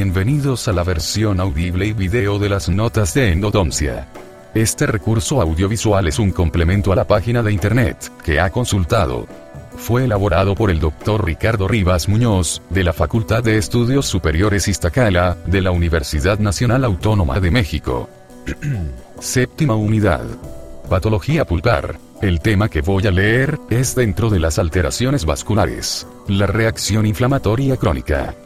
Bienvenidos a la versión audible y video de las notas de endodoncia. Este recurso audiovisual es un complemento a la página de internet que ha consultado. Fue elaborado por el Dr. Ricardo Rivas Muñoz, de la Facultad de Estudios Superiores Iztacala, de la Universidad Nacional Autónoma de México. Séptima unidad. Patología pulpar. El tema que voy a leer es dentro de las alteraciones vasculares. La reacción inflamatoria crónica.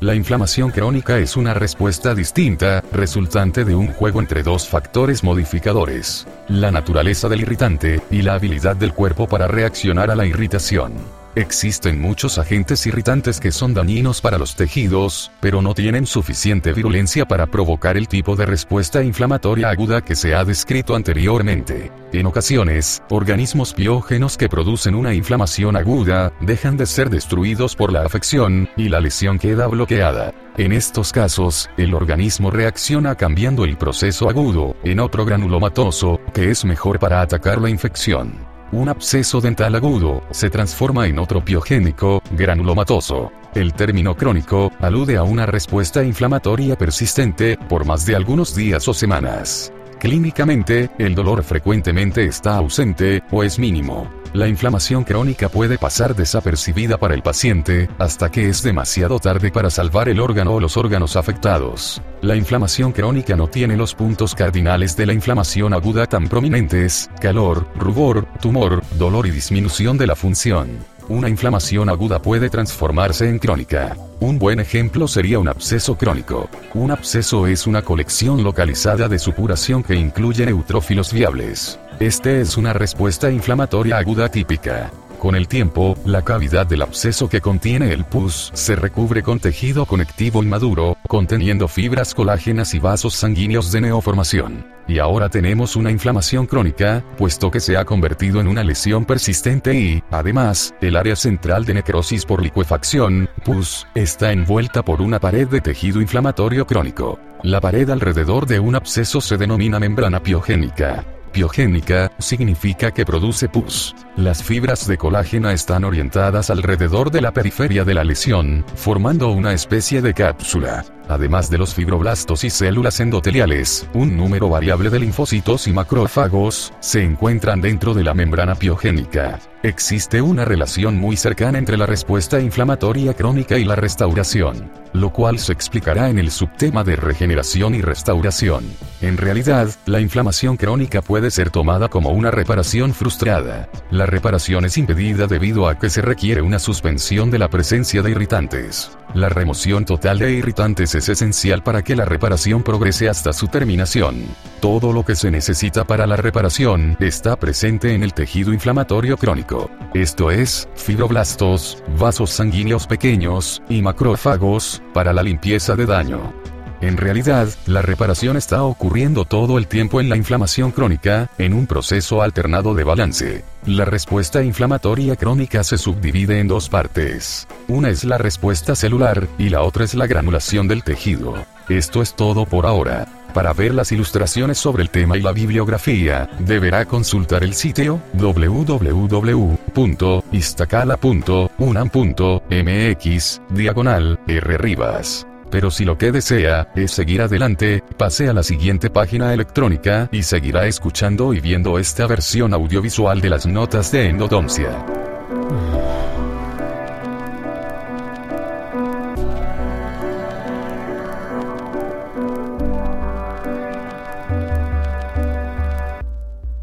La inflamación crónica es una respuesta distinta, resultante de un juego entre dos factores modificadores, la naturaleza del irritante, y la habilidad del cuerpo para reaccionar a la irritación. Existen muchos agentes irritantes que son dañinos para los tejidos, pero no tienen suficiente virulencia para provocar el tipo de respuesta inflamatoria aguda que se ha descrito anteriormente. En ocasiones, organismos biógenos que producen una inflamación aguda, dejan de ser destruidos por la afección, y la lesión queda bloqueada. En estos casos, el organismo reacciona cambiando el proceso agudo, en otro granulomatoso, que es mejor para atacar la infección. Un absceso dental agudo se transforma en otro piogénico, granulomatoso. El término crónico alude a una respuesta inflamatoria persistente por más de algunos días o semanas. Clínicamente, el dolor frecuentemente está ausente o es mínimo. La inflamación crónica puede pasar desapercibida para el paciente, hasta que es demasiado tarde para salvar el órgano o los órganos afectados. La inflamación crónica no tiene los puntos cardinales de la inflamación aguda tan prominentes, calor, rubor, tumor, dolor y disminución de la función una inflamación aguda puede transformarse en crónica. Un buen ejemplo sería un absceso crónico. Un absceso es una colección localizada de supuración que incluye neutrófilos viables. Este es una respuesta inflamatoria aguda típica. Con el tiempo, la cavidad del absceso que contiene el pus se recubre con tejido conectivo inmaduro, conteniendo fibras colágenas y vasos sanguíneos de neoformación. Y ahora tenemos una inflamación crónica, puesto que se ha convertido en una lesión persistente y, además, el área central de necrosis por licuefacción, pus, está envuelta por una pared de tejido inflamatorio crónico. La pared alrededor de un absceso se denomina membrana piogénica. Piogénica, significa que produce pus. Las fibras de colágeno están orientadas alrededor de la periferia de la lesión, formando una especie de cápsula. Además de los fibroblastos y células endoteliales, un número variable de linfocitos y macrófagos se encuentran dentro de la membrana piogénica. Existe una relación muy cercana entre la respuesta inflamatoria crónica y la restauración, lo cual se explicará en el subtema de regeneración y restauración. En realidad, la inflamación crónica puede ser tomada como una reparación frustrada. La reparación es impedida debido a que se requiere una suspensión de la presencia de irritantes. La remoción total de irritantes es esencial para que la reparación progrese hasta su terminación. Todo lo que se necesita para la reparación está presente en el tejido inflamatorio crónico. Esto es, fibroblastos, vasos sanguíneos pequeños, y macrófagos, para la limpieza de daño. En realidad, la reparación está ocurriendo todo el tiempo en la inflamación crónica, en un proceso alternado de balance. La respuesta inflamatoria crónica se subdivide en dos partes. Una es la respuesta celular, y la otra es la granulación del tejido. Esto es todo por ahora. Para ver las ilustraciones sobre el tema y la bibliografía, deberá consultar el sitio www.istacala.unam.mx, diagonal, R. Rivas. Pero si lo que desea es seguir adelante, pase a la siguiente página electrónica y seguirá escuchando y viendo esta versión audiovisual de las notas de endodoncia.